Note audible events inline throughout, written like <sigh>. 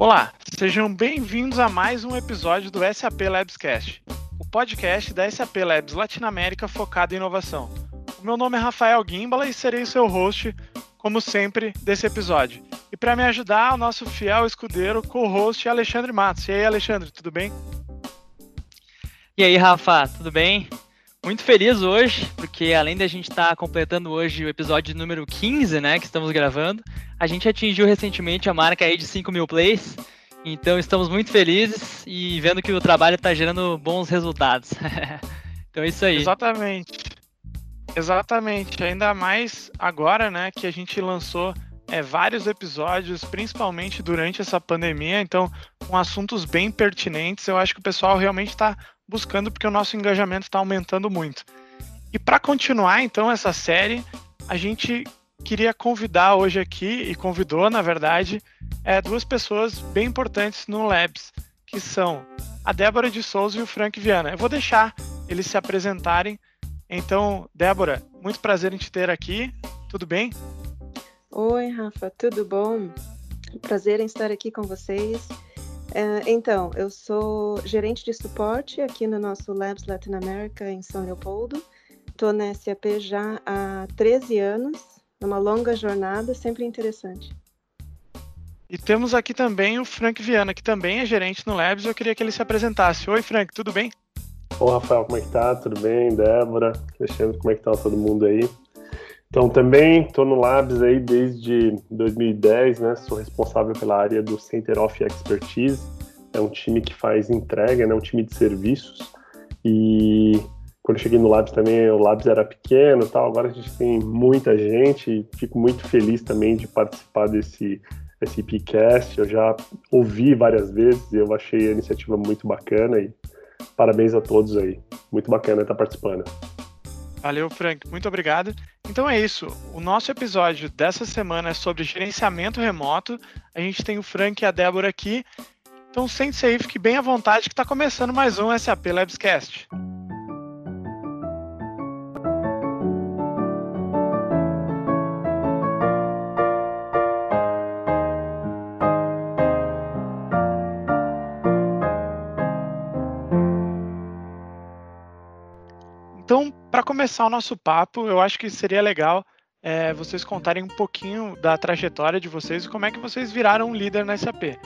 Olá, sejam bem-vindos a mais um episódio do SAP Labscast, o podcast da SAP Labs Latinoamérica focado em inovação. O meu nome é Rafael Gimbala e serei seu host, como sempre, desse episódio. E para me ajudar, o nosso fiel escudeiro, co-host Alexandre Matos. E aí, Alexandre, tudo bem? E aí, Rafa, tudo bem? Muito feliz hoje, porque além da gente estar tá completando hoje o episódio número 15, né, que estamos gravando, a gente atingiu recentemente a marca aí de 5 mil plays, então estamos muito felizes e vendo que o trabalho está gerando bons resultados. <laughs> então é isso aí. Exatamente. Exatamente. Ainda mais agora, né, que a gente lançou é, vários episódios, principalmente durante essa pandemia, então com assuntos bem pertinentes. Eu acho que o pessoal realmente está buscando porque o nosso engajamento está aumentando muito. E para continuar então essa série, a gente queria convidar hoje aqui e convidou, na verdade, é, duas pessoas bem importantes no Labs, que são a Débora de Souza e o Frank Viana. Eu vou deixar eles se apresentarem. Então, Débora, muito prazer em te ter aqui. Tudo bem? Oi, Rafa, tudo bom? Prazer em estar aqui com vocês. É, então, eu sou gerente de suporte aqui no nosso Labs Latin America em São Leopoldo. Estou na SAP já há 13 anos, numa longa jornada, sempre interessante. E temos aqui também o Frank Viana, que também é gerente no Labs. Eu queria que ele se apresentasse. Oi, Frank, tudo bem? Oi, Rafael, como é que tá? Tudo bem? Débora, Alexandre, como é que tá todo mundo aí? Então, também estou no Labs aí desde 2010, né? Sou responsável pela área do Center of Expertise. É um time que faz entrega, né? Um time de serviços. E quando cheguei no Labs também, o Labs era pequeno tal. Agora a gente tem muita gente fico muito feliz também de participar desse esse PCast. Eu já ouvi várias vezes e eu achei a iniciativa muito bacana e parabéns a todos aí. Muito bacana estar participando. Valeu, Frank. Muito obrigado. Então é isso. O nosso episódio dessa semana é sobre gerenciamento remoto. A gente tem o Frank e a Débora aqui. Então sente-se aí, fique bem à vontade que está começando mais um SAP Labscast. Começar o nosso papo, eu acho que seria legal é, vocês contarem um pouquinho da trajetória de vocês e como é que vocês viraram um líder na SAP.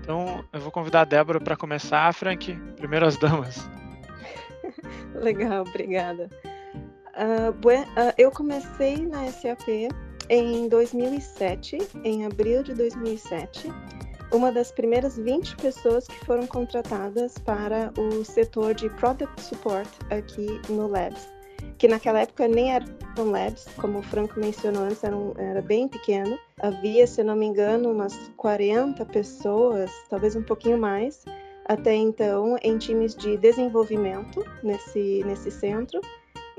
Então, eu vou convidar a Débora para começar. Frank, primeiro as <laughs> damas. <laughs> Legal, obrigada. Uh, buen, uh, eu comecei na SAP em 2007, em abril de 2007, uma das primeiras 20 pessoas que foram contratadas para o setor de Product Support aqui no Labs que naquela época nem eram labs, como o Franco mencionou antes, era, um, era bem pequeno. Havia, se não me engano, umas 40 pessoas, talvez um pouquinho mais, até então, em times de desenvolvimento nesse, nesse centro.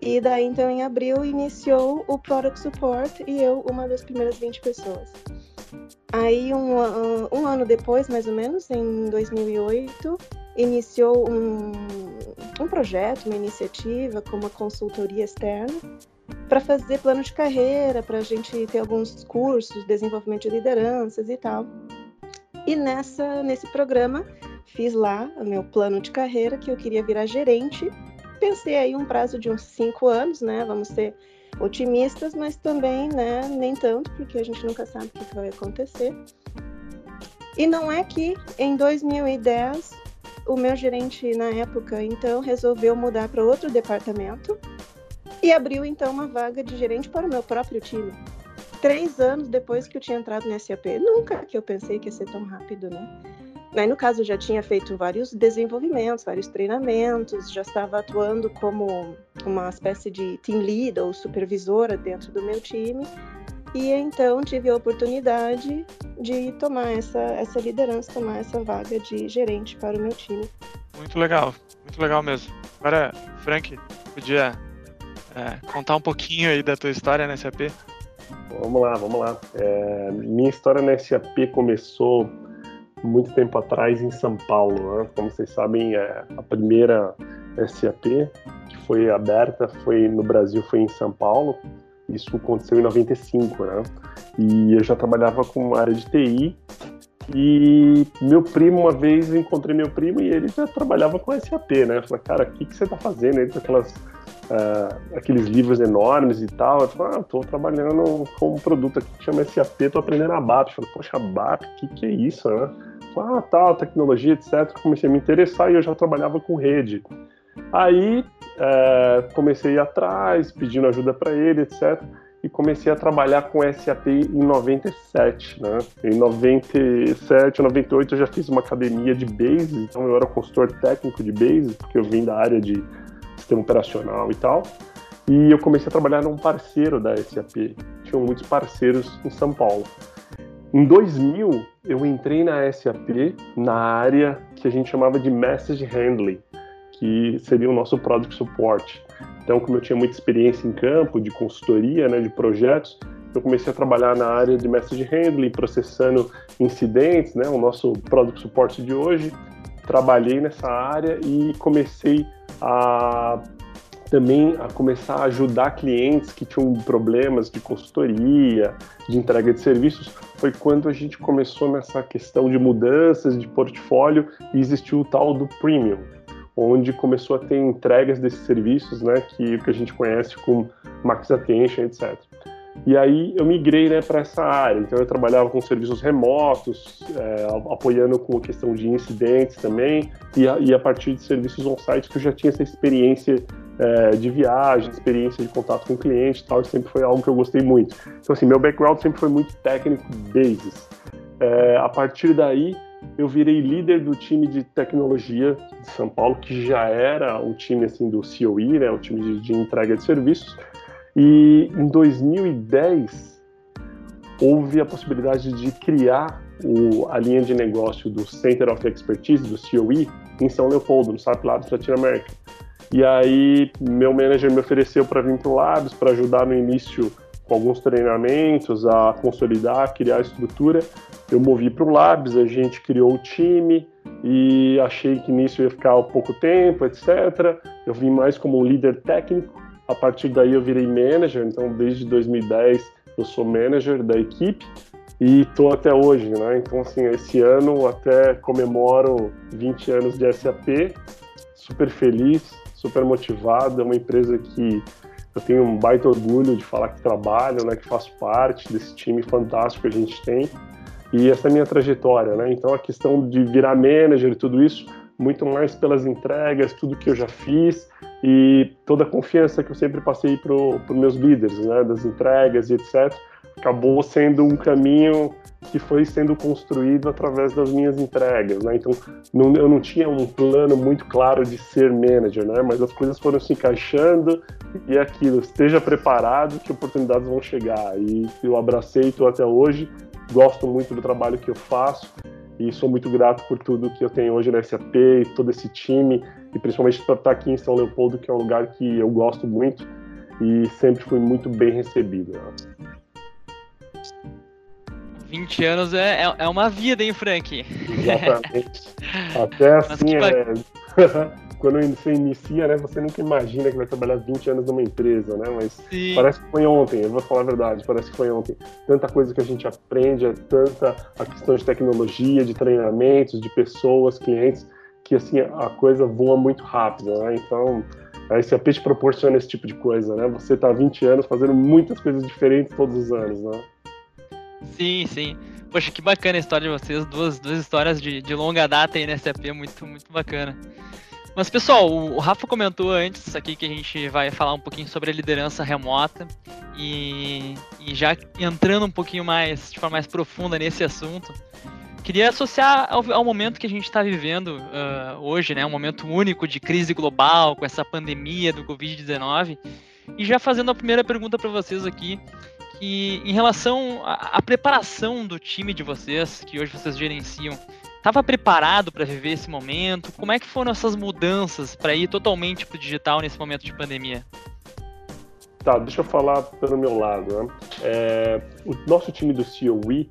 E daí, então, em abril, iniciou o Product Support e eu, uma das primeiras 20 pessoas. Aí, um, um ano depois, mais ou menos, em 2008, iniciou um, um projeto, uma iniciativa com uma consultoria externa para fazer plano de carreira, para a gente ter alguns cursos, desenvolvimento de lideranças e tal. E nessa, nesse programa fiz lá o meu plano de carreira que eu queria virar gerente. Pensei aí um prazo de uns cinco anos, né? Vamos ser otimistas, mas também, né, nem tanto, porque a gente nunca sabe o que vai acontecer. E não é que em 2010 o meu gerente na época então resolveu mudar para outro departamento e abriu então uma vaga de gerente para o meu próprio time. Três anos depois que eu tinha entrado no SAP. Nunca que eu pensei que ia ser tão rápido, né? Aí, no caso, eu já tinha feito vários desenvolvimentos, vários treinamentos, já estava atuando como uma espécie de team lead ou supervisora dentro do meu time. E então tive a oportunidade de tomar essa, essa liderança, tomar essa vaga de gerente para o meu time. Muito legal, muito legal mesmo. Agora, Frank, podia é, contar um pouquinho aí da tua história na SAP? Vamos lá, vamos lá. É, minha história na SAP começou muito tempo atrás em São Paulo. Né? Como vocês sabem, é, a primeira SAP que foi aberta foi no Brasil foi em São Paulo isso aconteceu em 95, né? E eu já trabalhava com área de TI E meu primo, uma vez, encontrei meu primo e ele já trabalhava com SAP, né? Eu falei, cara, o que, que você tá fazendo aí com aquelas, uh, aqueles livros enormes e tal? Eu falei, ah, tô trabalhando com um produto aqui que chama SAP, tô aprendendo a BAP. Eu falei, poxa, BAP, o que, que é isso, né? Falei, ah, tal, tecnologia, etc. Comecei a me interessar e eu já trabalhava com rede. Aí é, comecei a ir atrás, pedindo ajuda para ele, etc e comecei a trabalhar com SAP em 97, né? Em 97, 98 eu já fiz uma academia de Bases, então eu era consultor técnico de Bases, porque eu vim da área de sistema operacional e tal. E eu comecei a trabalhar num parceiro da SAP. Tinham muitos parceiros em São Paulo. Em 2000, eu entrei na SAP na área que a gente chamava de Message Handling, que seria o nosso Product Support. Então, como eu tinha muita experiência em campo, de consultoria, né, de projetos, eu comecei a trabalhar na área de message handling, processando incidentes, né, o nosso product support de hoje. Trabalhei nessa área e comecei a também a começar a ajudar clientes que tinham problemas de consultoria, de entrega de serviços, foi quando a gente começou nessa questão de mudanças de portfólio e existiu o tal do premium, onde começou a ter entregas desses serviços, né, que, que a gente conhece como Max Attention, etc. E aí eu migrei né, para essa área. Então eu trabalhava com serviços remotos, é, apoiando com a questão de incidentes também, e a, e a partir de serviços on-site que eu já tinha essa experiência é, de viagem, experiência de contato com o cliente tal, sempre foi algo que eu gostei muito. Então assim, meu background sempre foi muito técnico, basis. É, a partir daí eu virei líder do time de tecnologia de São Paulo, que já era o time assim do COE, né, o time de, de entrega de serviços. E em 2010 houve a possibilidade de criar o, a linha de negócio do Center of Expertise, do COE, em São Leopoldo, no SAP Labs Latinoamérica. E aí meu manager me ofereceu para vir para o Labs para ajudar no início com alguns treinamentos a consolidar, criar a estrutura eu movi para o Labs, a gente criou o time e achei que nisso ia ficar pouco tempo, etc. Eu vim mais como um líder técnico. A partir daí eu virei manager, então desde 2010 eu sou manager da equipe e estou até hoje, né? Então assim, esse ano até comemoro 20 anos de SAP, super feliz, super motivado, é uma empresa que eu tenho um baita orgulho de falar que trabalho, né, que faço parte desse time fantástico que a gente tem e essa é a minha trajetória, né? Então a questão de virar manager e tudo isso, muito mais pelas entregas, tudo que eu já fiz e toda a confiança que eu sempre passei para os meus líderes, né? Das entregas e etc. Acabou sendo um caminho que foi sendo construído através das minhas entregas, né? Então não, eu não tinha um plano muito claro de ser manager, né? Mas as coisas foram se encaixando e é aquilo, esteja preparado que oportunidades vão chegar. E eu abracei estou até hoje gosto muito do trabalho que eu faço e sou muito grato por tudo que eu tenho hoje na SAP e todo esse time e principalmente por estar aqui em São Leopoldo, que é um lugar que eu gosto muito e sempre fui muito bem recebido. 20 anos é, é, é uma vida, hein, Frank? Exatamente. <laughs> Até assim, é... <laughs> quando você inicia, né, você nunca imagina que vai trabalhar 20 anos numa empresa, né? Mas Sim. parece que foi ontem, eu vou falar a verdade, parece que foi ontem. Tanta coisa que a gente aprende, é tanta a questão de tecnologia, de treinamentos, de pessoas, clientes, que assim, a coisa voa muito rápido, né? Então, a SAP te proporciona esse tipo de coisa, né? Você está há 20 anos fazendo muitas coisas diferentes todos os anos, né? Sim, sim. Poxa, que bacana a história de vocês, duas, duas histórias de, de longa data aí na SAP, muito, muito bacana. Mas pessoal, o Rafa comentou antes aqui que a gente vai falar um pouquinho sobre a liderança remota e, e já entrando um pouquinho mais, de forma mais profunda nesse assunto, queria associar ao, ao momento que a gente está vivendo uh, hoje, né, um momento único de crise global com essa pandemia do Covid-19 e já fazendo a primeira pergunta para vocês aqui, em relação à, à preparação do time de vocês, que hoje vocês gerenciam, estava preparado para viver esse momento? Como é que foram essas mudanças para ir totalmente para o digital nesse momento de pandemia? Tá, deixa eu falar pelo meu lado. Né? É, o nosso time do COE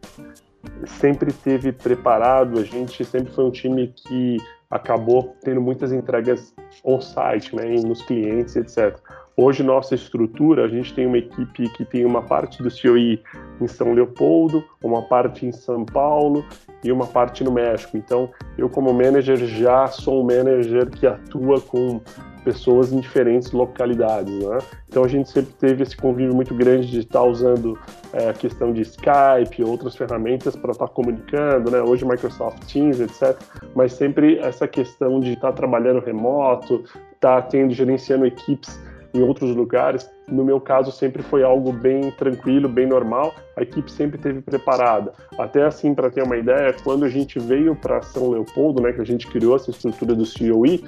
sempre teve preparado, a gente sempre foi um time que acabou tendo muitas entregas on-site, né, nos clientes, etc. Hoje, nossa estrutura, a gente tem uma equipe que tem uma parte do COI em São Leopoldo, uma parte em São Paulo e uma parte no México. Então, eu como manager já sou um manager que atua com pessoas em diferentes localidades, né? Então a gente sempre teve esse convívio muito grande de estar usando é, a questão de Skype, outras ferramentas para estar comunicando, né? Hoje Microsoft Teams, etc. Mas sempre essa questão de estar trabalhando remoto, estar tendo gerenciando equipes em outros lugares, no meu caso sempre foi algo bem tranquilo, bem normal. A equipe sempre teve preparada. Até assim, para ter uma ideia, quando a gente veio para São Leopoldo, né, que a gente criou essa estrutura do COE,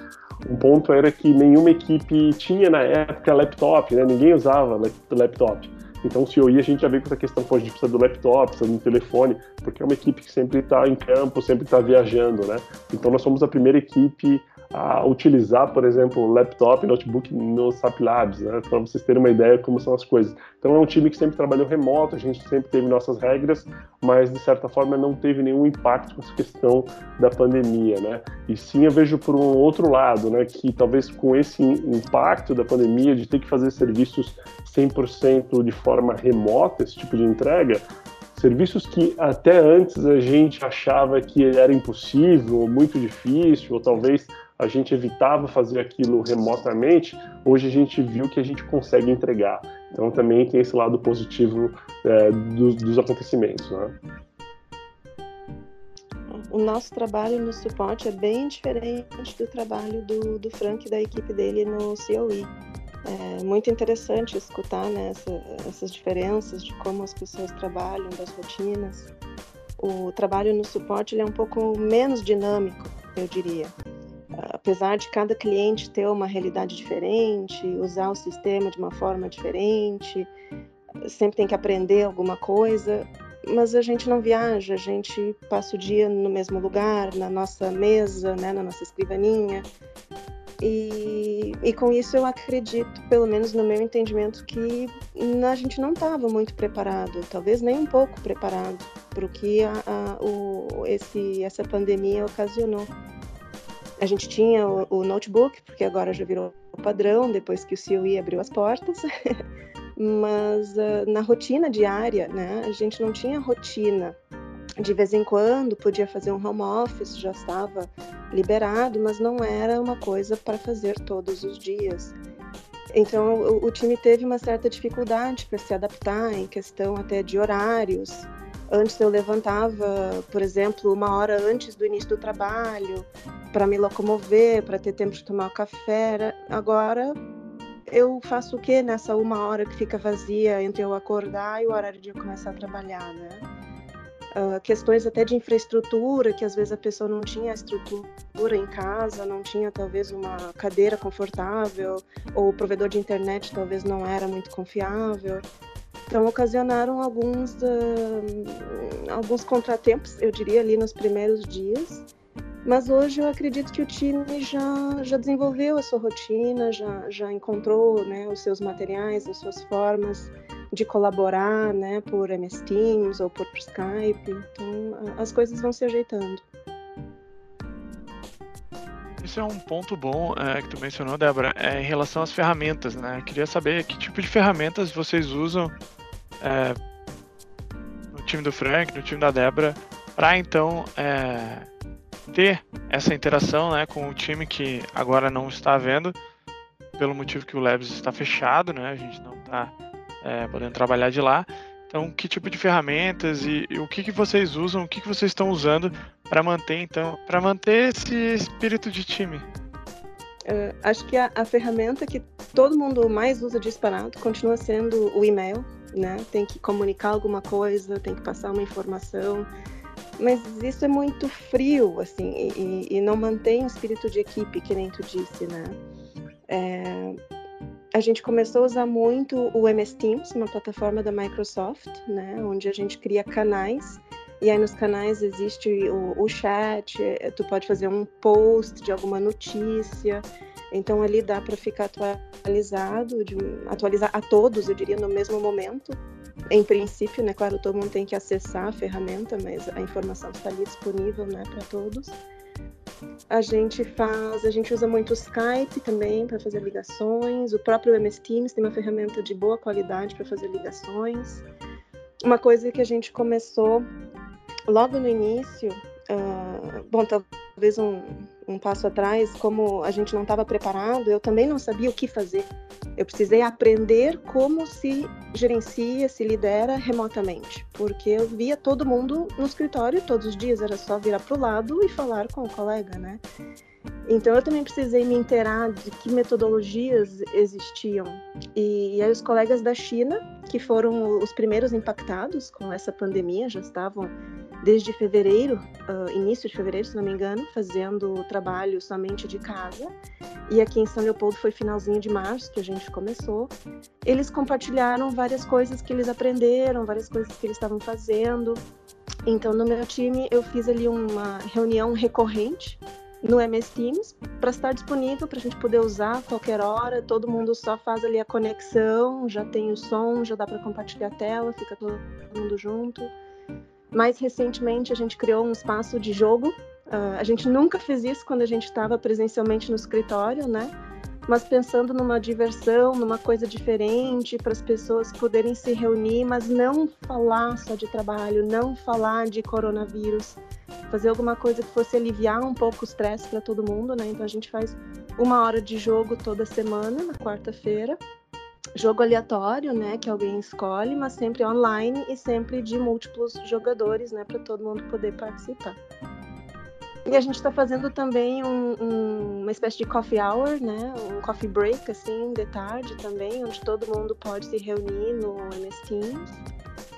um ponto era que nenhuma equipe tinha na época laptop, né? Ninguém usava laptop. Então, o COE a gente já veio com essa questão, pô, a gente precisa do laptop, precisa do telefone, porque é uma equipe que sempre está em campo, sempre está viajando, né? Então, nós somos a primeira equipe a utilizar, por exemplo, laptop, notebook no SAP Labs, né, para vocês terem uma ideia de como são as coisas. Então é um time que sempre trabalhou remoto, a gente sempre teve nossas regras, mas de certa forma não teve nenhum impacto com essa questão da pandemia, né? E sim eu vejo por um outro lado, né, que talvez com esse impacto da pandemia de ter que fazer serviços 100% de forma remota, esse tipo de entrega, serviços que até antes a gente achava que era impossível, ou muito difícil, ou talvez a gente evitava fazer aquilo remotamente, hoje a gente viu que a gente consegue entregar. Então também tem esse lado positivo é, dos, dos, acontecimentos. Né? O nosso trabalho no suporte é bem diferente do trabalho do, do Frank e da equipe dele no COE. É muito interessante escutar né, essa, essas diferenças de como as pessoas trabalham, das rotinas. O trabalho no suporte é um pouco menos dinâmico, eu diria apesar de cada cliente ter uma realidade diferente, usar o sistema de uma forma diferente, sempre tem que aprender alguma coisa, mas a gente não viaja, a gente passa o dia no mesmo lugar, na nossa mesa, né, na nossa escrivaninha. E, e com isso eu acredito, pelo menos no meu entendimento, que a gente não estava muito preparado, talvez nem um pouco preparado para o que a, a, o, esse, essa pandemia ocasionou. A gente tinha o, o notebook, porque agora já virou padrão, depois que o COE abriu as portas. <laughs> Mas uh, na rotina diária, né, a gente não tinha rotina. De vez em quando podia fazer um home office, já estava liberado, mas não era uma coisa para fazer todos os dias. Então o, o time teve uma certa dificuldade para se adaptar em questão até de horários. Antes eu levantava, por exemplo, uma hora antes do início do trabalho, para me locomover, para ter tempo de tomar café. Agora eu faço o que nessa uma hora que fica vazia entre eu acordar e o horário de eu começar a trabalhar, né? Uh, questões até de infraestrutura, que às vezes a pessoa não tinha estrutura em casa, não tinha talvez uma cadeira confortável, ou o provedor de internet talvez não era muito confiável. Então ocasionaram alguns, uh, alguns contratempos, eu diria, ali nos primeiros dias. Mas hoje eu acredito que o time já, já desenvolveu a sua rotina, já, já encontrou né, os seus materiais, as suas formas de colaborar né, por MS Teams ou por Skype. Então as coisas vão se ajeitando. Isso é um ponto bom é, que tu mencionou, Débora, é, em relação às ferramentas, né? Eu queria saber que tipo de ferramentas vocês usam é, no time do Frank, no time da Débora, para então é, ter essa interação né, com o time que agora não está vendo, pelo motivo que o Labs está fechado, né, a gente não está é, podendo trabalhar de lá. Então, que tipo de ferramentas e, e o que, que vocês usam, o que, que vocês estão usando para manter, então, para manter esse espírito de time? Uh, acho que a, a, ferramenta que todo mundo mais usa disparado continua sendo o e-mail, né? Tem que comunicar alguma coisa, tem que passar uma informação, mas isso é muito frio, assim, e, e não mantém o espírito de equipe, que nem tu disse, né? É, a gente começou a usar muito o MS Teams, uma plataforma da Microsoft, né? Onde a gente cria canais e aí nos canais existe o, o, chat, tu pode fazer um post de alguma notícia. Então ali dá para ficar atualizado, de, atualizar a todos, eu diria, no mesmo momento. Em princípio, né? Claro, todo mundo tem que acessar a ferramenta, mas a informação está ali disponível, né, para todos. A gente faz, a gente usa muito o Skype também para fazer ligações. O próprio MS Teams tem uma ferramenta de boa qualidade para fazer ligações. Uma coisa que a gente começou logo no início, uh, bom, talvez um, um passo atrás, como a gente não estava preparado, eu também não sabia o que fazer. Eu precisei aprender como se gerencia, se lidera remotamente, porque eu via todo mundo no escritório todos os dias, era só virar para o lado e falar com o colega, né? Então eu também precisei me inteirar de que metodologias existiam. E, e aí os colegas da China, que foram os primeiros impactados com essa pandemia, já estavam desde fevereiro, uh, início de fevereiro, se não me engano, fazendo trabalho somente de casa. E aqui em São Leopoldo foi finalzinho de março que a gente começou. Eles compartilharam várias coisas que eles aprenderam, várias coisas que eles estavam fazendo. Então, no meu time, eu fiz ali uma reunião recorrente no MS Teams para estar disponível para a gente poder usar a qualquer hora. Todo mundo só faz ali a conexão, já tem o som, já dá para compartilhar a tela, fica todo mundo junto. Mais recentemente, a gente criou um espaço de jogo. Uh, a gente nunca fez isso quando a gente estava presencialmente no escritório, né? Mas pensando numa diversão, numa coisa diferente, para as pessoas poderem se reunir, mas não falar só de trabalho, não falar de coronavírus, fazer alguma coisa que fosse aliviar um pouco o estresse para todo mundo, né? Então a gente faz uma hora de jogo toda semana, na quarta-feira jogo aleatório, né, que alguém escolhe, mas sempre online e sempre de múltiplos jogadores, né, para todo mundo poder participar. E a gente está fazendo também um, um, uma espécie de coffee hour, né, um coffee break assim de tarde também, onde todo mundo pode se reunir no MS Teams.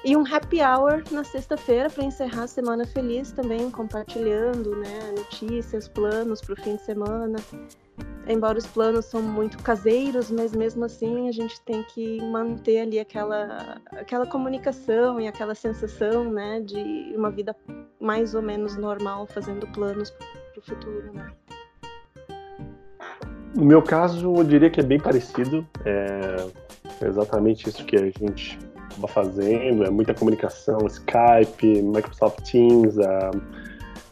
E um happy hour na sexta-feira para encerrar a semana feliz também, compartilhando, né, notícias, planos para o fim de semana embora os planos são muito caseiros, mas mesmo assim a gente tem que manter ali aquela, aquela comunicação e aquela sensação, né, de uma vida mais ou menos normal, fazendo planos para o futuro, né. No meu caso, eu diria que é bem parecido. É exatamente isso que a gente estava fazendo. É muita comunicação, Skype, Microsoft Teams,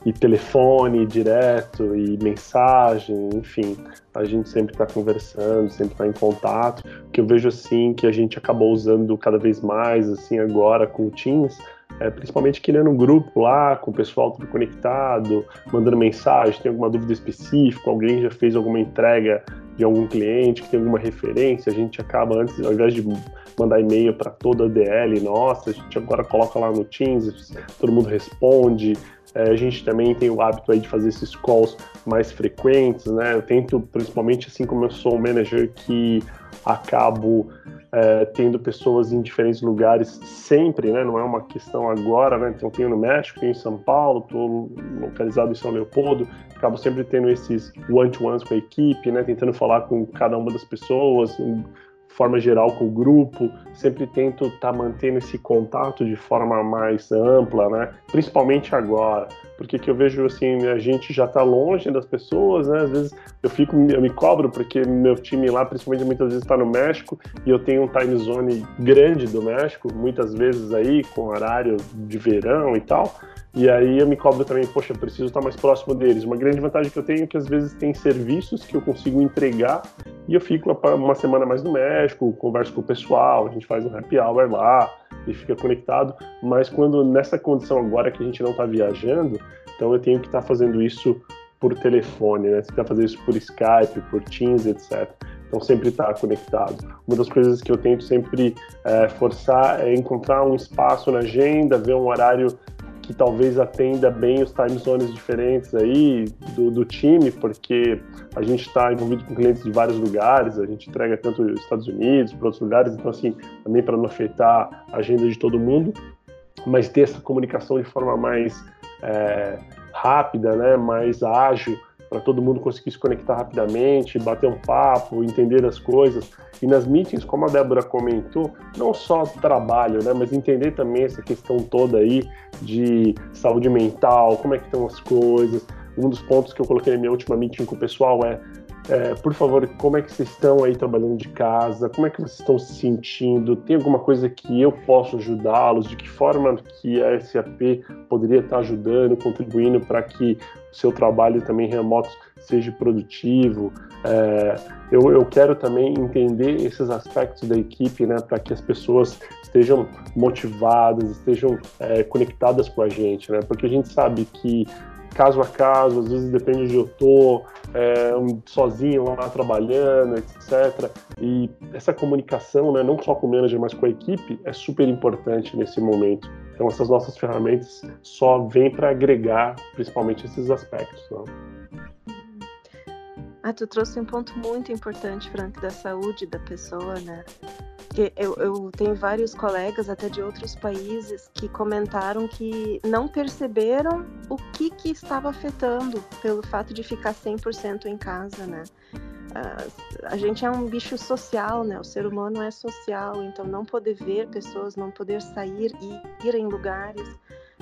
e telefone direto e mensagem, enfim, a gente sempre está conversando, sempre está em contato. O que eu vejo assim que a gente acabou usando cada vez mais assim agora com o Teams, é, principalmente criando um grupo lá com o pessoal tudo conectado, mandando mensagem, tem alguma dúvida específica, alguém já fez alguma entrega de algum cliente que tem alguma referência, a gente acaba antes, ao invés de mandar e-mail para toda a DL nossa, a gente agora coloca lá no Teams, todo mundo responde, a gente também tem o hábito aí de fazer esses calls mais frequentes, né? Eu tento, principalmente assim como eu sou um manager que acabo é, tendo pessoas em diferentes lugares sempre, né? Não é uma questão agora, né? Então tenho no México, tenho em São Paulo, estou localizado em São Leopoldo, acabo sempre tendo esses one-to-ones com a equipe, né? Tentando falar com cada uma das pessoas, forma geral com o grupo, sempre tento estar tá mantendo esse contato de forma mais ampla, né? Principalmente agora, porque que eu vejo assim, a gente já está longe das pessoas, né? Às vezes eu fico, eu me cobro porque meu time lá, principalmente muitas vezes está no México e eu tenho um time zone grande do México, muitas vezes aí com horário de verão e tal. E aí eu me cobro também, poxa, preciso estar mais próximo deles. Uma grande vantagem que eu tenho é que às vezes tem serviços que eu consigo entregar e eu fico uma semana mais no México, converso com o pessoal, a gente faz um happy hour lá e fica conectado. Mas quando nessa condição agora que a gente não está viajando, então eu tenho que estar tá fazendo isso por telefone, né? Você está fazendo isso por Skype, por Teams, etc. Então sempre estar tá conectado. Uma das coisas que eu tento sempre é, forçar é encontrar um espaço na agenda, ver um horário que talvez atenda bem os time zones diferentes aí do, do time, porque a gente está envolvido com clientes de vários lugares, a gente entrega tanto os Estados Unidos, para outros lugares, então assim, também para não afetar a agenda de todo mundo, mas ter essa comunicação de forma mais é, rápida, né, mais ágil, para todo mundo conseguir se conectar rapidamente, bater um papo, entender as coisas. E nas meetings, como a Débora comentou, não só trabalho, né, mas entender também essa questão toda aí de saúde mental, como é que estão as coisas. Um dos pontos que eu coloquei na minha última meeting com o pessoal é é, por favor, como é que vocês estão aí trabalhando de casa? Como é que vocês estão se sentindo? Tem alguma coisa que eu posso ajudá-los? De que forma que a SAP poderia estar ajudando, contribuindo para que o seu trabalho também remoto seja produtivo? É, eu, eu quero também entender esses aspectos da equipe, né, para que as pessoas estejam motivadas, estejam é, conectadas com a gente, né? Porque a gente sabe que caso a caso, às vezes depende de onde eu tô, é, um, sozinho lá trabalhando, etc. E essa comunicação, né, não só com o manager, mas com a equipe, é super importante nesse momento. Então essas nossas ferramentas só vêm para agregar, principalmente esses aspectos. Não? Ah, tu trouxe um ponto muito importante, Frank, da saúde da pessoa, né? Eu, eu tenho vários colegas, até de outros países, que comentaram que não perceberam o que, que estava afetando pelo fato de ficar 100% em casa, né? a gente é um bicho social, né? O ser humano é social, então não poder ver pessoas, não poder sair e ir em lugares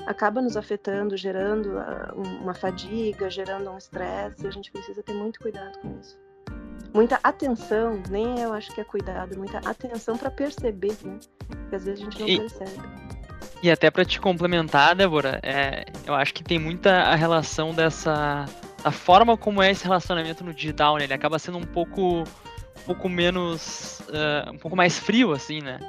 acaba nos afetando, gerando uma fadiga, gerando um estresse, e a gente precisa ter muito cuidado com isso muita atenção, nem eu acho que é cuidado, muita atenção para perceber, né? Porque às vezes a gente não e, percebe. E até para te complementar, Débora, é, eu acho que tem muita a relação dessa a forma como é esse relacionamento no digital, né? Ele acaba sendo um pouco um pouco menos uh, um pouco mais frio assim, né?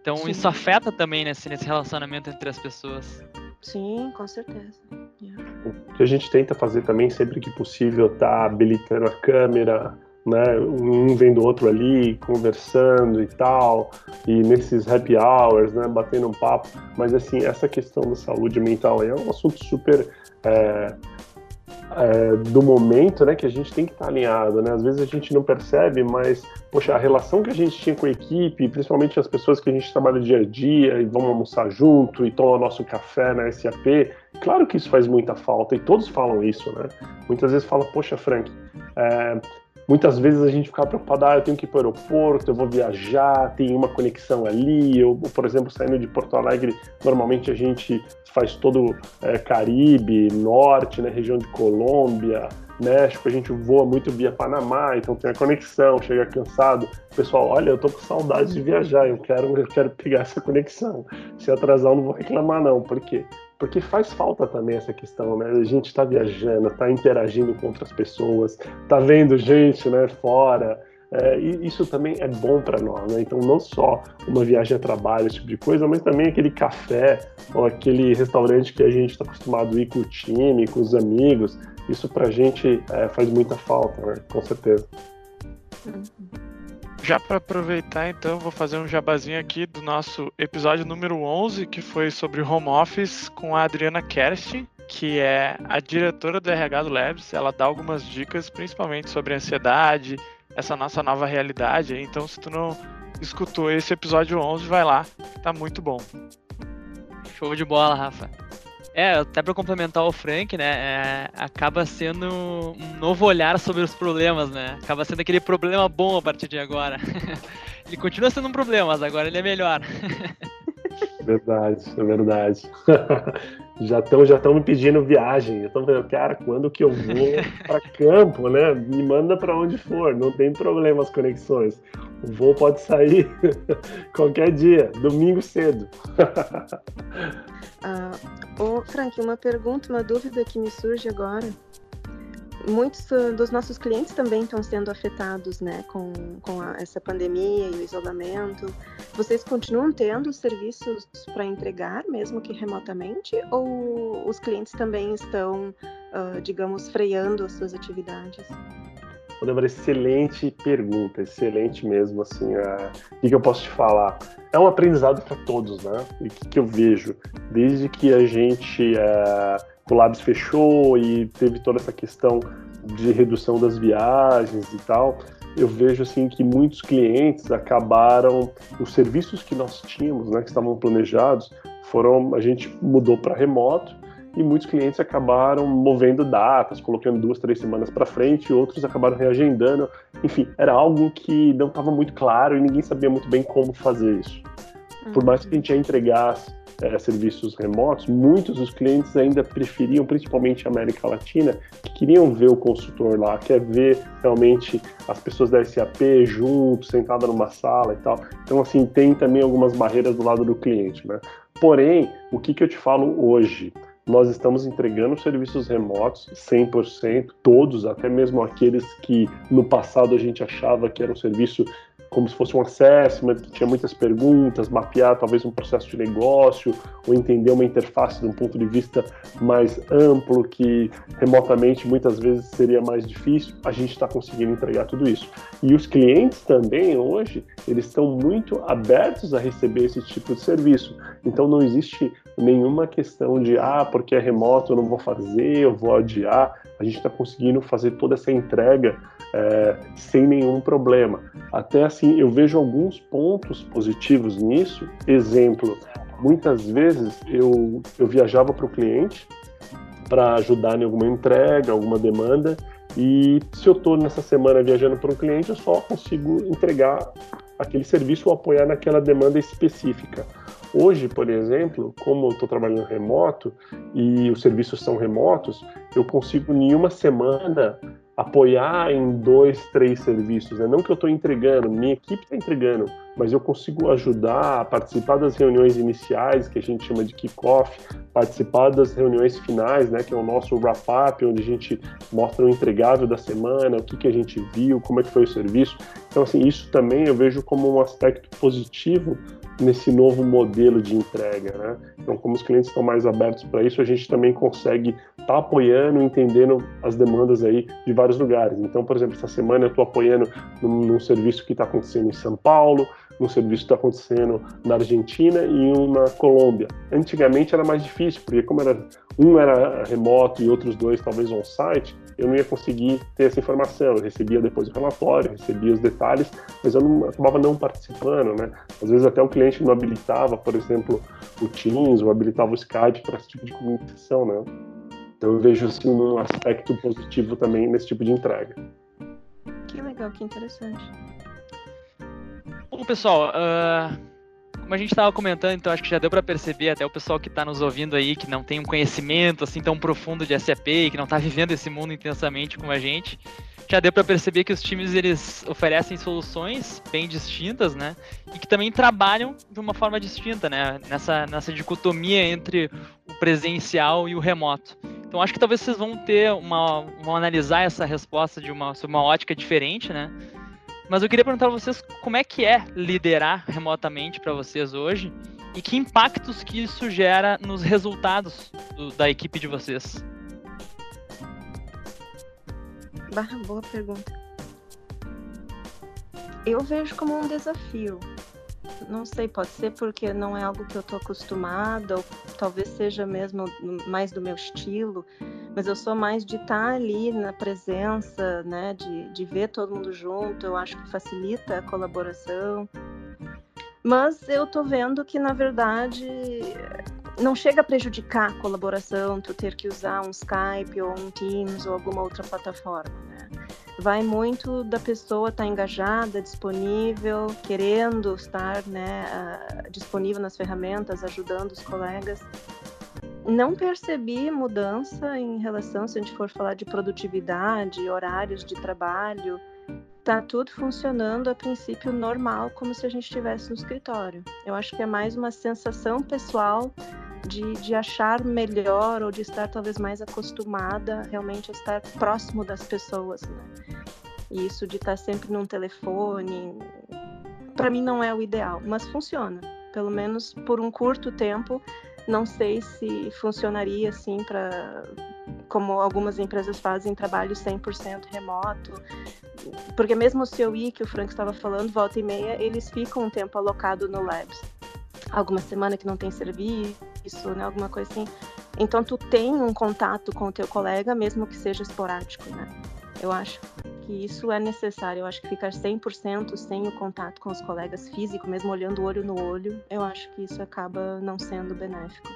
Então Sim. isso afeta também nesse, nesse relacionamento entre as pessoas. Sim, com certeza. Yeah. O que a gente tenta fazer também, sempre que possível, tá habilitando a câmera, né, um vendo o outro ali, conversando e tal, e nesses happy hours, né, batendo um papo, mas assim, essa questão da saúde mental é um assunto super é, é, do momento, né, que a gente tem que estar alinhado, né, às vezes a gente não percebe, mas, poxa, a relação que a gente tinha com a equipe, principalmente as pessoas que a gente trabalha dia a dia e vão almoçar junto e tomam nosso café na SAP, claro que isso faz muita falta e todos falam isso, né, muitas vezes fala, poxa, Frank, é, Muitas vezes a gente fica preocupado, ah, eu tenho que ir para o aeroporto, eu vou viajar, tem uma conexão ali. Eu, por exemplo, saindo de Porto Alegre, normalmente a gente faz todo é, Caribe, Norte, né, região de Colômbia, México, a gente voa muito via Panamá, então tem a conexão, chega cansado. Pessoal, olha, eu tô com saudade de viajar, eu quero, eu quero pegar essa conexão. Se atrasar, eu não vou reclamar, não. Por quê? Porque faz falta também essa questão, né? A gente está viajando, está interagindo com outras pessoas, está vendo gente, né, fora. É, e isso também é bom para nós, né? Então, não só uma viagem a trabalho, esse tipo de coisa, mas também aquele café ou aquele restaurante que a gente está acostumado a ir com o time, com os amigos. Isso para a gente é, faz muita falta, né? Com certeza. Uhum. Já para aproveitar, então, vou fazer um jabazinho aqui do nosso episódio número 11, que foi sobre home office com a Adriana Kerstin, que é a diretora do RH do Labs. Ela dá algumas dicas, principalmente sobre ansiedade, essa nossa nova realidade. Então, se tu não escutou esse episódio 11, vai lá, tá muito bom. Show de bola, Rafa. É, até para complementar o Frank, né, é, acaba sendo um novo olhar sobre os problemas, né? Acaba sendo aquele problema bom a partir de agora. <laughs> ele continua sendo um problema, mas agora ele é melhor. <laughs> verdade, é verdade. <laughs> já estão já me pedindo viagem. Estão falando, cara, quando que eu vou para campo, né? Me manda para onde for, não tem problema as conexões. O voo pode sair <laughs> qualquer dia, domingo cedo. <laughs> ah, Frank, uma pergunta, uma dúvida que me surge agora. Muitos dos nossos clientes também estão sendo afetados né, com, com a, essa pandemia e o isolamento. Vocês continuam tendo serviços para entregar, mesmo que remotamente? Ou os clientes também estão, uh, digamos, freando as suas atividades? Débora, excelente pergunta, excelente mesmo, assim, é, o que, eu posso te falar? É um aprendizado para todos, né? E o que, eu vejo? Desde que a gente, é, o Labs fechou e teve toda essa questão de redução das viagens e tal, eu vejo, assim, que muitos clientes acabaram, os serviços que nós tínhamos, né, que estavam planejados, foram, a gente mudou para remoto, e muitos clientes acabaram movendo datas, colocando duas, três semanas para frente, outros acabaram reagendando. Enfim, era algo que não estava muito claro e ninguém sabia muito bem como fazer isso. Por mais que a gente já entregasse é, serviços remotos, muitos dos clientes ainda preferiam, principalmente a América Latina, que queriam ver o consultor lá, quer ver realmente as pessoas da SAP juntos, sentada numa sala e tal. Então, assim, tem também algumas barreiras do lado do cliente, né? Porém, o que, que eu te falo hoje? Nós estamos entregando serviços remotos 100%, todos, até mesmo aqueles que no passado a gente achava que era um serviço como se fosse um assessment, que tinha muitas perguntas, mapear talvez um processo de negócio, ou entender uma interface de um ponto de vista mais amplo, que remotamente muitas vezes seria mais difícil, a gente está conseguindo entregar tudo isso. E os clientes também hoje, eles estão muito abertos a receber esse tipo de serviço. Então não existe nenhuma questão de, ah, porque é remoto eu não vou fazer, eu vou adiar. A gente está conseguindo fazer toda essa entrega é, sem nenhum problema. Até assim, eu vejo alguns pontos positivos nisso. Exemplo, muitas vezes eu, eu viajava para o cliente para ajudar em alguma entrega, alguma demanda, e se eu estou nessa semana viajando para um cliente, eu só consigo entregar aquele serviço ou apoiar naquela demanda específica. Hoje, por exemplo, como eu estou trabalhando remoto e os serviços são remotos, eu consigo em uma semana apoiar em dois, três serviços. Né? Não que eu estou entregando, minha equipe está entregando, mas eu consigo ajudar a participar das reuniões iniciais, que a gente chama de kickoff, participar das reuniões finais, né, que é o nosso wrap-up, onde a gente mostra o entregável da semana, o que, que a gente viu, como é que foi o serviço. Então, assim, isso também eu vejo como um aspecto positivo nesse novo modelo de entrega, né? Então, como os clientes estão mais abertos para isso, a gente também consegue estar tá apoiando, entendendo as demandas aí de vários lugares. Então, por exemplo, essa semana eu estou apoiando num, num serviço que está acontecendo em São Paulo, num serviço que está acontecendo na Argentina e um na Colômbia. Antigamente era mais difícil, porque como era um era remoto e outros dois talvez on-site, eu não ia conseguir ter essa informação. Eu recebia depois o relatório, recebia os detalhes, mas eu não, acabava não participando, né? Às vezes até o cliente não habilitava, por exemplo, o Teams ou habilitava o Skype para esse tipo de comunicação, né? Então eu vejo assim um aspecto positivo também nesse tipo de entrega. Que legal, que interessante. Bom, pessoal, uh, como a gente estava comentando, então acho que já deu para perceber até o pessoal que está nos ouvindo aí, que não tem um conhecimento assim tão profundo de SAP, que não está <laughs> vivendo esse mundo intensamente como a gente, já deu para perceber que os times eles oferecem soluções bem distintas, né? E que também trabalham de uma forma distinta, né? Nessa, nessa dicotomia entre o presencial e o remoto. Então acho que talvez vocês vão ter uma, vão analisar essa resposta de uma, uma ótica diferente, né? Mas eu queria perguntar a vocês como é que é liderar remotamente para vocês hoje e que impactos que isso gera nos resultados do, da equipe de vocês. Boa pergunta. Eu vejo como um desafio. Não sei, pode ser porque não é algo que eu estou acostumada, ou talvez seja mesmo mais do meu estilo mas eu sou mais de estar tá ali na presença, né, de, de ver todo mundo junto, eu acho que facilita a colaboração. Mas eu tô vendo que, na verdade, não chega a prejudicar a colaboração, tu ter que usar um Skype ou um Teams ou alguma outra plataforma? Vai muito da pessoa estar tá engajada, disponível, querendo estar né, disponível nas ferramentas, ajudando os colegas não percebi mudança em relação, se a gente for falar de produtividade, horários de trabalho, tá tudo funcionando a princípio normal, como se a gente estivesse no escritório. Eu acho que é mais uma sensação pessoal de, de achar melhor ou de estar talvez mais acostumada realmente a estar próximo das pessoas, né? E isso de estar sempre num telefone, para mim não é o ideal, mas funciona. Pelo menos por um curto tempo, não sei se funcionaria assim para como algumas empresas fazem trabalho 100% remoto, porque mesmo o COI que o Frank estava falando, volta e meia, eles ficam um tempo alocado no Labs. Alguma semana que não tem serviço, né, alguma coisa assim. Então tu tem um contato com o teu colega, mesmo que seja esporádico, né? Eu acho que isso é necessário. Eu acho que ficar 100% sem o contato com os colegas físico, mesmo olhando olho no olho, eu acho que isso acaba não sendo benéfico.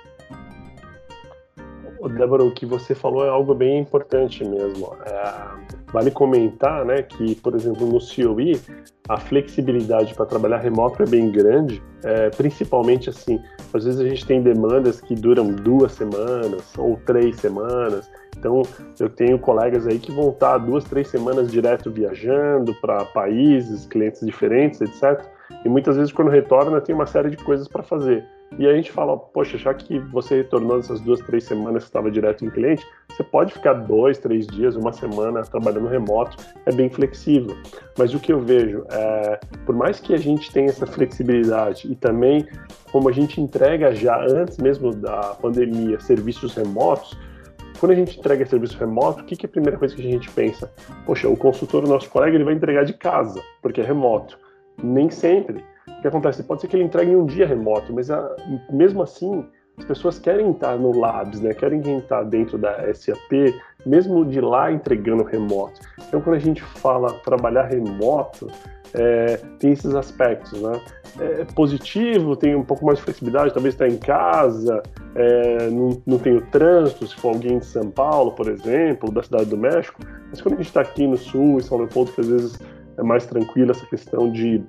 Débora, o que você falou é algo bem importante mesmo. É, vale comentar né, que, por exemplo, no COE, a flexibilidade para trabalhar remoto é bem grande, é, principalmente assim, às vezes a gente tem demandas que duram duas semanas ou três semanas, então eu tenho colegas aí que vão estar duas, três semanas direto viajando para países, clientes diferentes, etc. E muitas vezes quando retorna tem uma série de coisas para fazer. E a gente fala, poxa, já que você retornou essas duas, três semanas que estava direto em cliente, você pode ficar dois, três dias, uma semana trabalhando remoto, é bem flexível. Mas o que eu vejo é, por mais que a gente tenha essa flexibilidade e também como a gente entrega já antes mesmo da pandemia serviços remotos, quando a gente entrega serviço remoto, o que, que é a primeira coisa que a gente pensa? Poxa, o consultor, o nosso colega, ele vai entregar de casa, porque é remoto. Nem sempre que acontece? Pode ser que ele entregue em um dia remoto, mas a, ah, mesmo assim, as pessoas querem estar no Labs, né? querem estar dentro da SAP, mesmo de lá entregando remoto. Então, quando a gente fala trabalhar remoto, é, tem esses aspectos, né? É positivo, tem um pouco mais de flexibilidade, talvez estar em casa, é, não, não tem o trânsito, se for alguém de São Paulo, por exemplo, da Cidade do México, mas quando a gente está aqui no Sul, em São Leopoldo, que às vezes é mais tranquilo essa questão de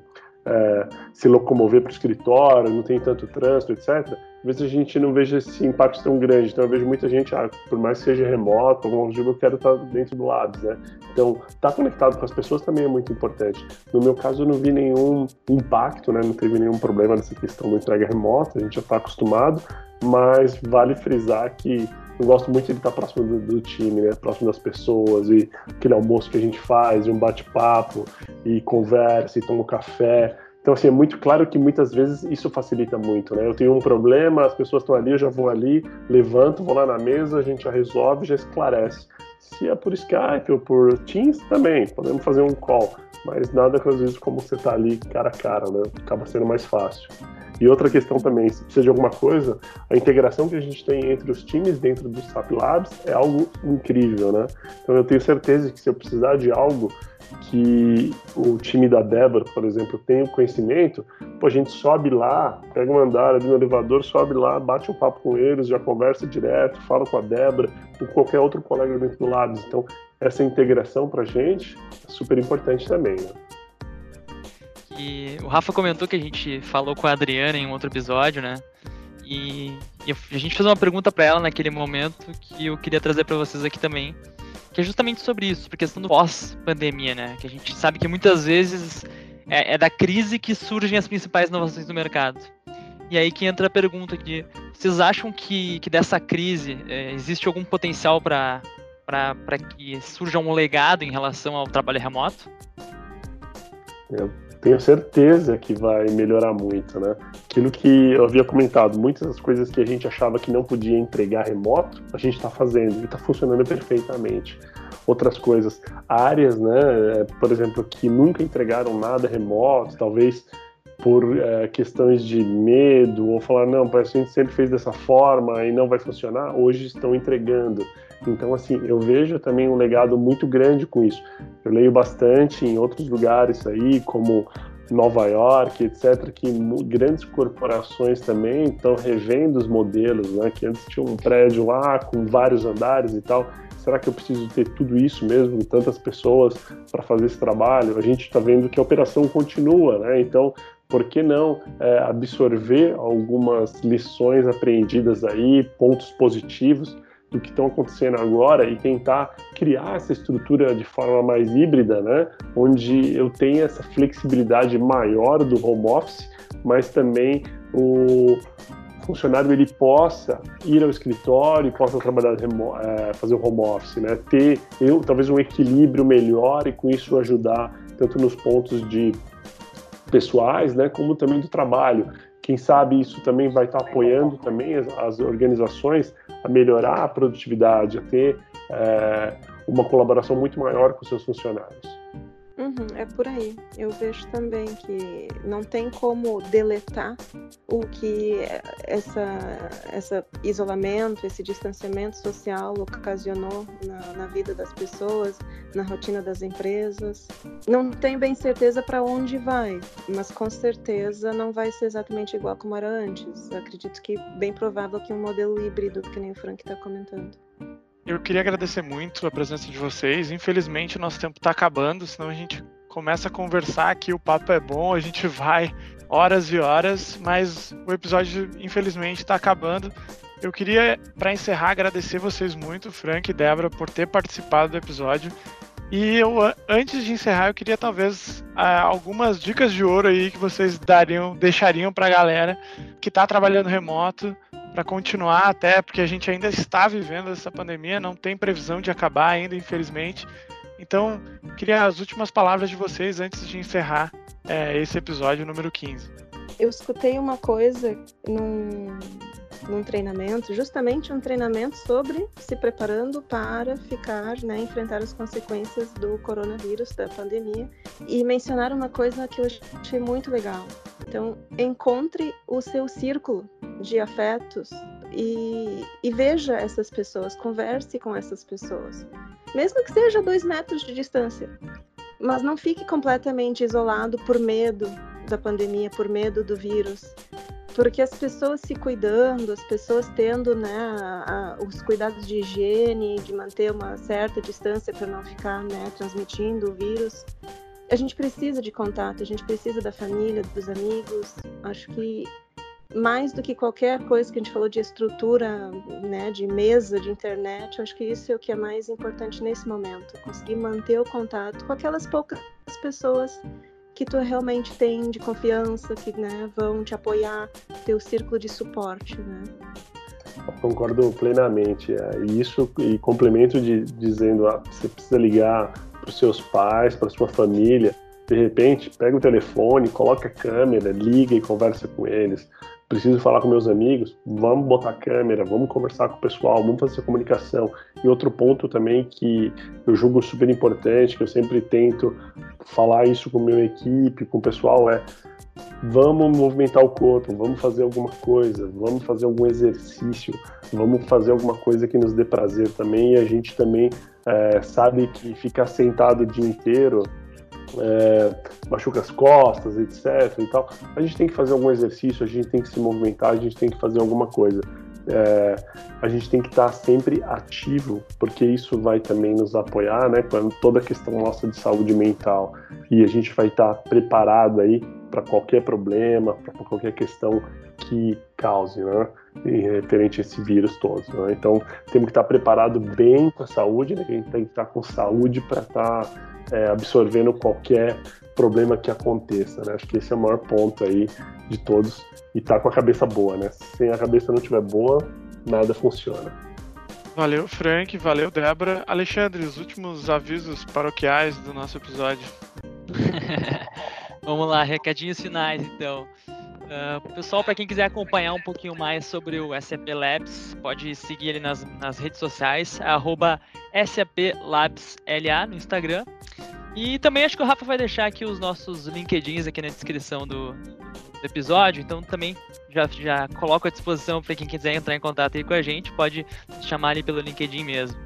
é, se locomover para o escritório, não tem tanto trânsito, etc. Às vezes a gente não veja esse impacto tão grande. Então eu vejo muita gente, ah, por mais que seja remoto, algum objetivo, eu quero estar dentro do Labs, né? Então, estar tá conectado com as pessoas também é muito importante. No meu caso, eu não vi nenhum impacto, né? Não teve nenhum problema nessa questão da entrega remota, a gente já está acostumado, mas vale frisar que eu gosto muito de estar próximo do, do, time, né? Próximo das pessoas e aquele almoço que a gente faz, e um bate-papo e conversa e toma café. Então, assim, é muito claro que muitas vezes isso facilita muito, né? Eu tenho um problema, as pessoas estão ali, eu já vou ali, levanto, vou lá na mesa, a gente já resolve, já esclarece. Se é por Skype ou por Teams, também, podemos fazer um call, mas nada que às vezes como você está ali cara a cara, né? Acaba sendo mais fácil. E outra questão também, se precisa de alguma coisa, a integração que a gente tem entre os times dentro do SAP Labs é algo incrível, né? Então eu tenho certeza que se eu precisar de algo que o time da Débora, por exemplo, tem o conhecimento, pô, a gente sobe lá, pega um andar ali no elevador, sobe lá, bate um papo com eles, já conversa direto, fala com a Débora, com qualquer outro colega dentro do Labs. Então, essa integração para a gente é super importante também, né? E o Rafa comentou que a gente falou com a Adriana em um outro episódio, né? E, e a gente fez uma pergunta para ela naquele momento que eu queria trazer para vocês aqui também, que é justamente sobre isso, por questão do pós-pandemia, né? Que a gente sabe que muitas vezes é, é, da crise que surgem as principais inovações do mercado. E aí que entra a pergunta de vocês acham que, que dessa crise é, existe algum potencial para que surja um legado em relação ao trabalho remoto? Eu tenho certeza que vai melhorar muito, né? Aquilo que eu havia comentado, muitas das coisas que a gente achava que não podia entregar remoto, a gente está fazendo e está funcionando perfeitamente. Outras coisas, áreas, né? Por exemplo, que nunca entregaram nada remoto, talvez por é, questões de medo ou falar não, a gente sempre fez dessa forma e não vai funcionar, hoje estão entregando. Então, assim, eu vejo também um legado muito grande com isso. Eu leio bastante em outros lugares aí, como Nova York, etc., que grandes corporações também estão revendo os modelos, né? Que antes tinha um prédio lá com vários andares e tal. Será que eu preciso ter tudo isso mesmo, tantas pessoas para fazer esse trabalho? A gente está vendo que a operação continua, né? Então, por que não é, absorver algumas lições aprendidas aí, pontos positivos do que estão acontecendo agora e tentar criar essa estrutura de forma mais híbrida, né? Onde eu tenha essa flexibilidade maior do home office, mas também o funcionário ele possa ir ao escritório possa trabalhar é, fazer o home office, né? Ter eu, talvez um equilíbrio melhor e com isso ajudar tanto nos pontos de pessoais, né, como também do trabalho. Quem sabe isso também vai estar apoiando também as, as organizações a melhorar a produtividade, a ter é, uma colaboração muito maior com seus funcionários. Uhum, é por aí. Eu vejo também que não tem como deletar o que essa, essa isolamento, esse distanciamento social ocasionou na, na vida das pessoas, na rotina das empresas. Não tenho bem certeza para onde vai, mas com certeza não vai ser exatamente igual como era antes. Eu acredito que bem provável que um modelo híbrido, que nem o Frank está comentando. Eu queria agradecer muito a presença de vocês. Infelizmente, nosso tempo está acabando, senão a gente começa a conversar aqui, o papo é bom, a gente vai horas e horas, mas o episódio, infelizmente, está acabando. Eu queria, para encerrar, agradecer vocês muito, Frank e Débora, por ter participado do episódio. E eu, antes de encerrar, eu queria talvez algumas dicas de ouro aí que vocês dariam, deixariam para a galera que está trabalhando remoto, para continuar até, porque a gente ainda está vivendo essa pandemia, não tem previsão de acabar ainda, infelizmente. Então, queria as últimas palavras de vocês antes de encerrar é, esse episódio número 15. Eu escutei uma coisa num, num treinamento, justamente um treinamento sobre se preparando para ficar, né, enfrentar as consequências do coronavírus, da pandemia, e mencionaram uma coisa que eu achei muito legal. Então, encontre o seu círculo de afetos e, e veja essas pessoas, converse com essas pessoas, mesmo que seja dois metros de distância. Mas não fique completamente isolado por medo da pandemia, por medo do vírus porque as pessoas se cuidando, as pessoas tendo né, a, os cuidados de higiene, de manter uma certa distância para não ficar né, transmitindo o vírus, a gente precisa de contato, a gente precisa da família, dos amigos. Acho que mais do que qualquer coisa que a gente falou de estrutura, né, de mesa, de internet, acho que isso é o que é mais importante nesse momento, conseguir manter o contato com aquelas poucas pessoas que tu realmente tem de confiança, que né, vão te apoiar, teu círculo de suporte, né? concordo plenamente. É, e isso e complemento de dizendo, ah, você precisa ligar para os seus pais, para sua família. De repente, pega o telefone, coloca a câmera, liga e conversa com eles preciso falar com meus amigos, vamos botar a câmera, vamos conversar com o pessoal, vamos fazer comunicação. E outro ponto também que eu julgo super importante, que eu sempre tento falar isso com minha equipe, com o pessoal, é vamos movimentar o corpo, vamos fazer alguma coisa, vamos fazer algum exercício, vamos fazer alguma coisa que nos dê prazer também. E a gente também é, sabe que ficar sentado o dia inteiro é, machuca as costas, etc. E tal. A gente tem que fazer algum exercício, a gente tem que se movimentar, a gente tem que fazer alguma coisa. É, a gente tem que estar sempre ativo, porque isso vai também nos apoiar, né? Com toda a questão nossa de saúde mental. E a gente vai estar preparado aí para qualquer problema, para qualquer questão que cause, né? Referente a esse vírus todo. Né? Então, temos que estar preparado bem com a saúde, né? A gente tem que estar com saúde para estar é, absorvendo qualquer problema que aconteça, né? Acho que esse é o maior ponto aí de todos e tá com a cabeça boa, né? Se a cabeça não estiver boa, nada funciona. Valeu, Frank, valeu, Débora. Alexandre, os últimos avisos paroquiais do nosso episódio. <laughs> Vamos lá, recadinhos finais então. Uh, pessoal, para quem quiser acompanhar um pouquinho mais sobre o SAP Labs, pode seguir ele nas, nas redes sociais, arroba SAP Labs LA no Instagram. E também acho que o Rafa vai deixar aqui os nossos LinkedIns aqui na descrição do, do episódio, então também já, já coloco à disposição para quem quiser entrar em contato aí com a gente, pode chamar ali pelo LinkedIn mesmo.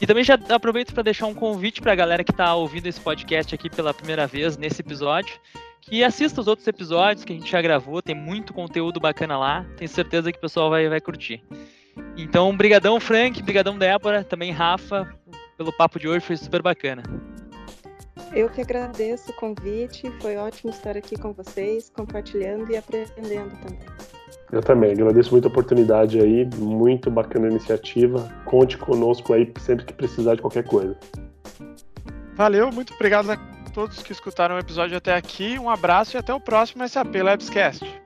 E também já aproveito para deixar um convite para a galera que está ouvindo esse podcast aqui pela primeira vez nesse episódio que assista os outros episódios que a gente já gravou, tem muito conteúdo bacana lá, tenho certeza que o pessoal vai, vai curtir. Então, brigadão Frank, brigadão Débora, também Rafa, pelo papo de hoje, foi super bacana. Eu que agradeço o convite, foi ótimo estar aqui com vocês, compartilhando e aprendendo também. Eu também, agradeço muito a oportunidade aí, muito bacana a iniciativa. Conte conosco aí sempre que precisar de qualquer coisa. Valeu, muito obrigado todos que escutaram o episódio até aqui. Um abraço e até o próximo SAP Labscast.